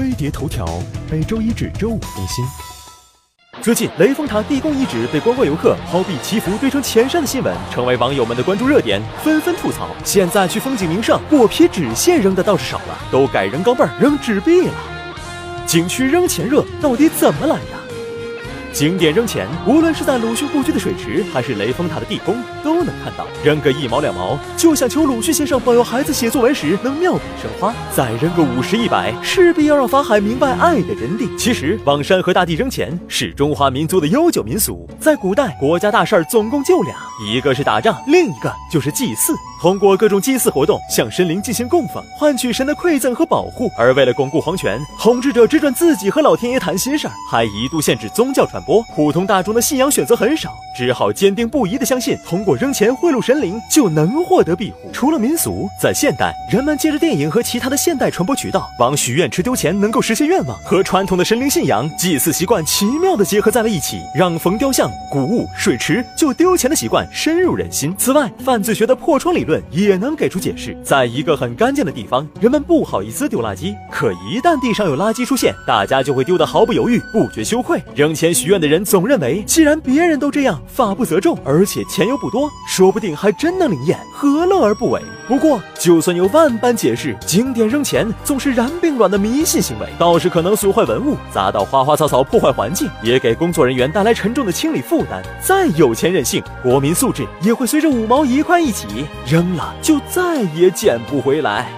飞碟头条每周一至周五更新。最近，雷峰塔地宫遗址被观光游客抛币祈福堆成钱山的新闻，成为网友们的关注热点，纷纷吐槽。现在去风景名胜，果皮纸屑扔的倒是少了，都改扔钢镚儿、扔纸币了。景区扔钱热到底怎么来的？景点扔钱，无论是在鲁迅故居的水池，还是雷峰塔的地宫，都能看到。扔个一毛两毛，就想求鲁迅先生保佑孩子写作文时能妙笔生花；再扔个五十一百，势必要让法海明白爱的真谛。其实，往山河大地扔钱是中华民族的悠久民俗。在古代，国家大事儿总共就俩，一个是打仗，另一个就是祭祀。通过各种祭祀活动，向神灵进行供奉，换取神的馈赠和保护。而为了巩固皇权，统治者只准自己和老天爷谈心事儿，还一度限制宗教传。播普通大众的信仰选择很少，只好坚定不移地相信，通过扔钱贿赂神灵就能获得庇护。除了民俗，在现代，人们借着电影和其他的现代传播渠道，往许愿池丢钱能够实现愿望，和传统的神灵信仰、祭祀习惯奇妙地结合在了一起，让逢雕像、古物、水池就丢钱的习惯深入人心。此外，犯罪学的破窗理论也能给出解释：在一个很干净的地方，人们不好意思丢垃圾，可一旦地上有垃圾出现，大家就会丢得毫不犹豫，不觉羞愧。扔钱许。院的人总认为，既然别人都这样，法不责众，而且钱又不多，说不定还真能灵验，何乐而不为？不过，就算有万般解释，景点扔钱总是然并卵的迷信行为，倒是可能损坏文物，砸到花花草草，破坏环境，也给工作人员带来沉重的清理负担。再有钱任性，国民素质也会随着五毛一块一起扔了，就再也捡不回来。